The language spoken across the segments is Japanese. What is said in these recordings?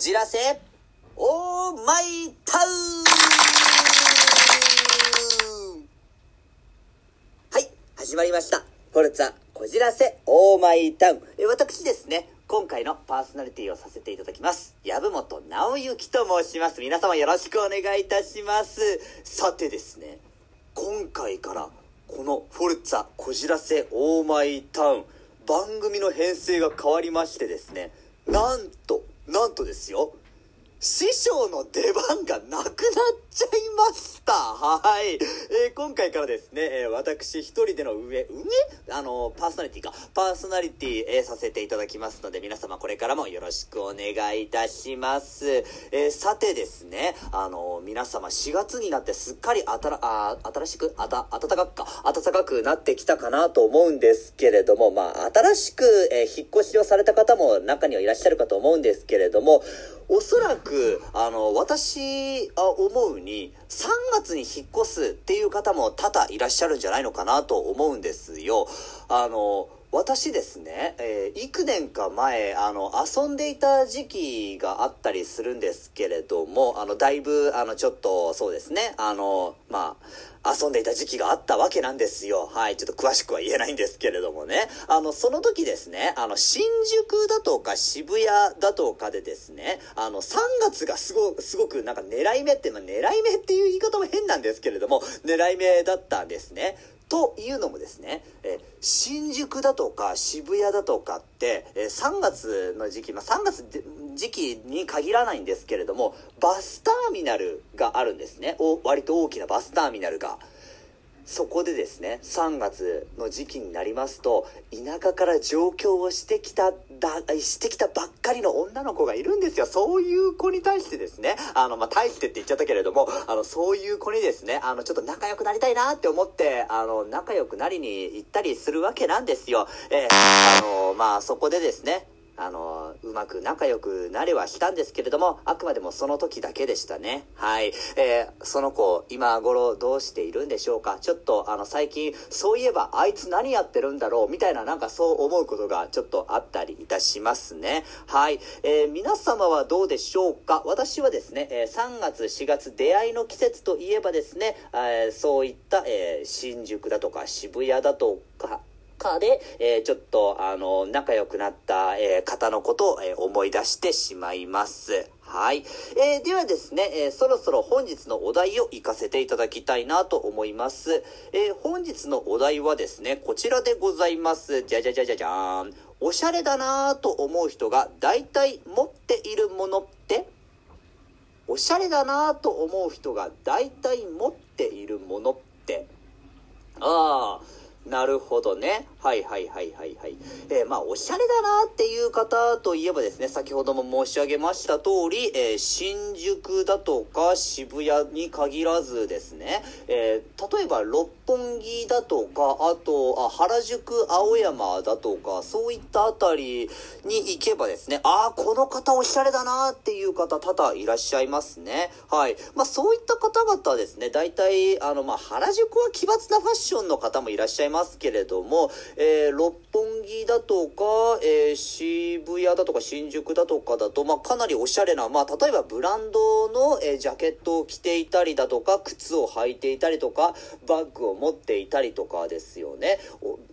じらせ、オーマイタウンはい、始まりました。フォルツァ、こじらせ、オーマイタウン。え私ですね、今回のパーソナリティをさせていただきます。籔本直之と申します。皆様よろしくお願いいたします。さてですね、今回からこのフォルツァこじらせオーマイタウン番組の編成が変わりましてですねなんとなんとですよ師匠の出番がなくなっちゃいました。はい、ー今回からですね、えー私一人での上、上？あの、パーソナリティか、パーソナリティ、えーさせていただきますので、皆様これからもよろしくお願いいたします。えーさてですね、あの、皆様4月になってすっかりあたら、あ新しく、あた、暖かくか、暖かくなってきたかなと思うんですけれども、まあ、新しく、えー引っ越しをされた方も中にはいらっしゃるかと思うんですけれども、おそらく、あの、私、は思うに、3月に引っ越すっていう方も多々いらっしゃるんじゃないのかなと思うんですよ。あの、私ですね、えー幾年か前、あの、遊んでいた時期があったりするんですけれども、あの、だいぶ、あの、ちょっと、そうですね、あの、まあ、遊んでいた時期があったわけなんですよ。はい、ちょっと詳しくは言えないんですけれどもね。あの、その時ですね、あの、新宿だとか渋谷だとかでですね、あの、3月がすご、すごくなんか狙い目って、まあ、狙い目っていう言い方も変なんですけれども、狙い目だったんですね。というのもですね、え新宿だとか渋谷だとかって、え3月の時期、まあ、3月時期に限らないんですけれども、バスターミナルがあるんですね。お割と大きなバスターミナルが。そこでですね、3月の時期になりますと、田舎から上京をしてきた、だ、してきたばっかりの女の子がいるんですよ。そういう子に対してですね、あの、まあ、対してって言っちゃったけれども、あの、そういう子にですね、あの、ちょっと仲良くなりたいなって思って、あの、仲良くなりに行ったりするわけなんですよ。えーあの、まあ、そこでですね、あの、うまく仲良くなれはしたんですけれども、あくまでもその時だけでしたね。はい。えーその子、今頃どうしているんでしょうか？ちょっと、あの、最近、そういえば、あいつ何やってるんだろう？みたいな、なんかそう思うことがちょっとあったりいたしますね。はい。えー皆様はどうでしょうか？私はですね、え3月、4月、出会いの季節といえばですね、えーそういった、え新宿だとか渋谷だとか、かで、えーちょっと、あの、仲良くなった、えー方のことを、えー思い出してしまいます。はい。えーではですね、えーそろそろ本日のお題を行かせていただきたいなと思います。えー本日のお題はですね、こちらでございます。じゃじゃじゃじゃじゃーん。おしゃれだなぁと思う人が大体持っているものって？おしゃれだなぁと思う人が大体持っているものって？ああ、なるほどね。はいはいはいはいはい。えーまあ、おしゃれだなっていう方といえばですね、先ほども申し上げました通り、えー新宿だとか渋谷に限らずですね、えー例えば六本木だとか、あと、あ原宿、青山だとか、そういったあたりに行けばですね、ああ、この方おしゃれだなっていう方多々いらっしゃいますね。はい。まあ、そういった方々はですね、大体、あの、まあ、原宿は奇抜なファッションの方もいらっしゃいますけれども、えー六本木だとか、えー渋谷だとか新宿だとかだと、まあ、かなりおしゃれな、まあ、例えばブランドの、えージャケットを着ていたりだとか、靴を履いていたりとか、バッグを持っていたりとかですよね。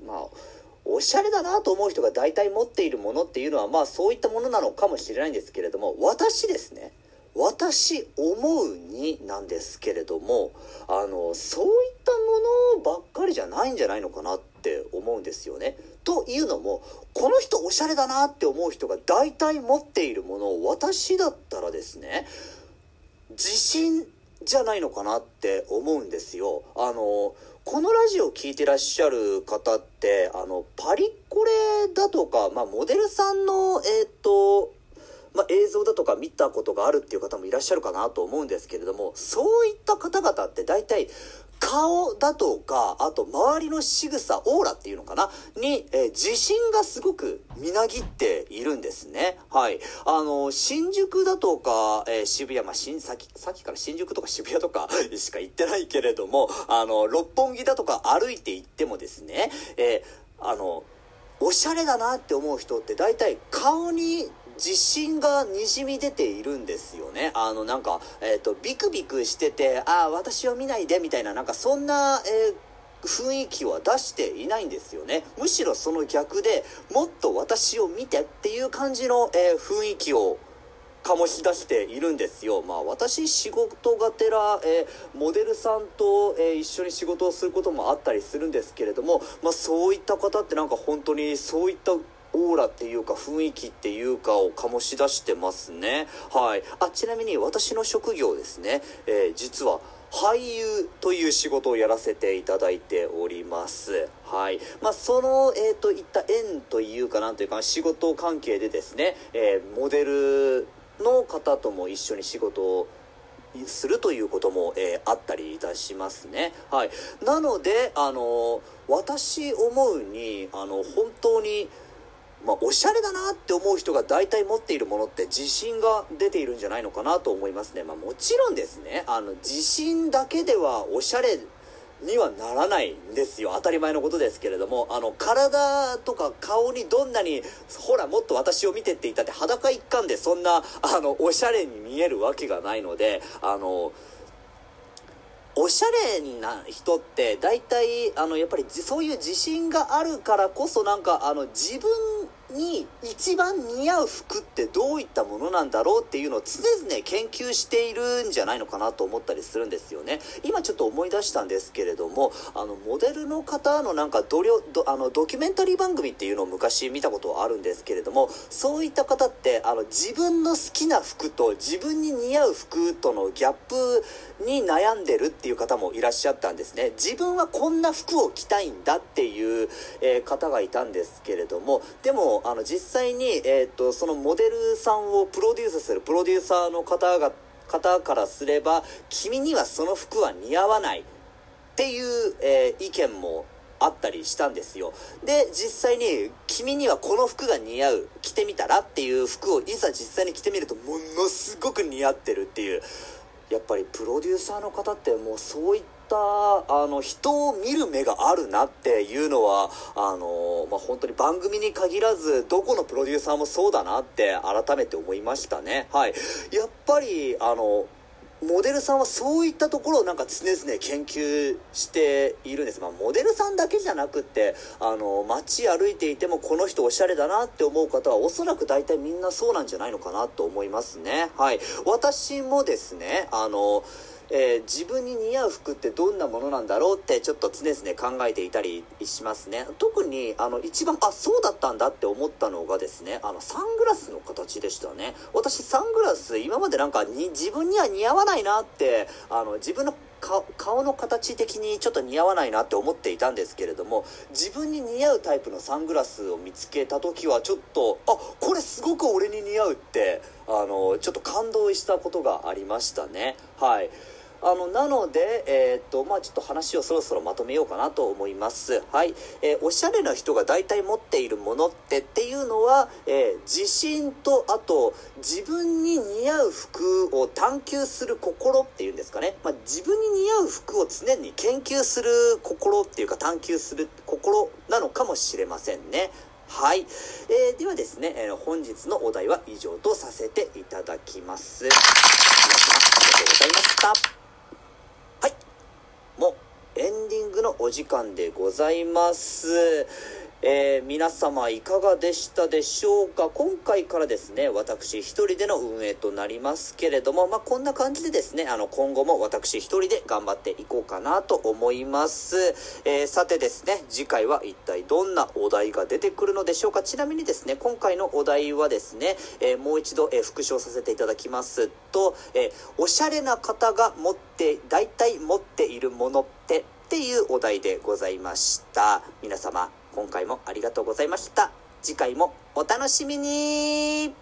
まあおしゃれだなと思う人が大体持っているものっていうのはまあそういったものなのかもしれないんですけれども私ですね私思うになんですけれどもあのそういったものばっかりじゃないんじゃないのかなって思うんですよね。というのもこの人おしゃれだなって思う人が大体持っているものを私だったらですね自信じゃないのかなって思うんですよ。あのこのラジオを聴いてらっしゃる方ってあのパリコレだとか、まあ、モデルさんのえっ、とまあ、映像だとか見たことがあるっていう方もいらっしゃるかなと思うんですけれどもそういった方々って大体顔だとかあと周りの仕草オーラっていうのかな？に、えー自信がすごくみなぎっているんですね。はい。あの新宿だとか、えー渋谷まあ新さっきさっきから新宿とか渋谷とか しか行ってないけれどもあの六本木だとか歩いて行ってもですね、えーあのおしゃれだなって思う人って大体顔に自信がにじみ出ているんですよね。あの、なんか、えっ、ー、と、ビクビクしてて、ああ、私を見ないで、みたいな、なんかそんな、えー雰囲気は出していないんですよね。むしろその逆でもっと私を見てっていう感じの、えー、雰囲気を醸し出しているんですよ。まあ私仕事がてら、えー、モデルさんと、えー、一緒に仕事をすることもあったりするんですけれども、まあそういった方ってなんか本当にそういったオーラっていうか雰囲気っていうかを醸し出してますね。はい。あ、ちなみに私の職業ですね、えー、実は俳優という仕事をやらせていただいております。はい。まあ、その、えっ、ー、と、いった縁というかなんというか、仕事関係でですね、えー、モデルの方とも一緒に仕事をするということも、えー、あったりいたしますね。はい。なので、あの私思うに、あの、本当に、まあ、おしゃれだなって思う人が大体持っているものって自信が出ているんじゃないのかなと思いますね。まあ、もちろんですね、あの、自信だけではおしゃれにはならないんですよ。当たり前のことですけれども、あの、体とか顔にどんなに、ほら、もっと私を見てって言ったって裸一貫でそんな、あの、おしゃれに見えるわけがないので、あの、おしゃれな人って大体あのやっぱりそういう自信があるからこそなんかあの自分に一番似合う服ってどういったものなんだろうっていうのを常々研究しているんじゃないのかなと思ったりするんですよね。今ちょっと思い出したんですけれども、あの、モデルの方のなんかドリドあのドキュメンタリー番組っていうのを昔見たことはあるんですけれども、そういった方ってあの自分の好きな服と自分に似合う服とのギャップに悩んでるっていう方もいらっしゃったんですね。自分はこんな服を着たいんだっていう、えー、方がいたんですけれども、でもあの実際に、えーと、そのモデルさんをプロデュースするプロデューサーの方が方からすれば君にはその服は似合わないっていう、えー、意見もあったりしたんですよ。で実際に君にはこの服が似合う着てみたらっていう服をいざ実際に着てみるとものすごく似合ってるっていう。やっぱりプロデューサーの方ってもうそういったったあの人を見る目があるなっていうのはあの、まあ、本当に番組に限らずどこのプロデューサーもそうだなって改めて思いましたねはいやっぱりあのモデルさんはそういったところをなんか常々研究しているんです。まあ、モデルさんだけじゃなくって、あの、街歩いていてもこの人おしゃれだなって思う方はおそらく大体みんなそうなんじゃないのかなと思いますね。はい。私もですね、あの、えー、自分に似合う服ってどんなものなんだろうってちょっと常々考えていたりしますね。特にあの一番あそうだったんだって思ったのがですねあのサングラスの形でしたね。私サングラス今までなんかに自分には似合わないなってあの自分の顔の形的にちょっと似合わないなって思っていたんですけれども自分に似合うタイプのサングラスを見つけた時はちょっとあこれすごく俺に似合うってあのちょっと感動したことがありましたね。はい。あの、なので、えっ、と、まあちょっと話をそろそろまとめようかなと思います。はい。えー、おしゃれな人が大体持っているものってっていうのは、えー、自信と、あと、自分に似合う服を探求する心っていうんですかね。まあ自分に似合う服を常に研究する心っていうか探求する心なのかもしれませんね。はい。えー、ではですね、えー、本日のお題は以上とさせていただきます。皆様、ありがとうございました。エンディングのお時間でございます。えー、皆様いかがでしたでしょうか？今回からですね、私一人での運営となりますけれども、まあ、こんな感じでですね、あの、今後も私一人で頑張っていこうかなと思います。えー、さてですね、次回は一体どんなお題が出てくるのでしょうか？ちなみにですね、今回のお題はですね、えー、もう一度、え復唱させていただきますと、えおしゃれな方が持って、大体持っているものってっていうお題でございました。皆様、今回もありがとうございました。次回もお楽しみに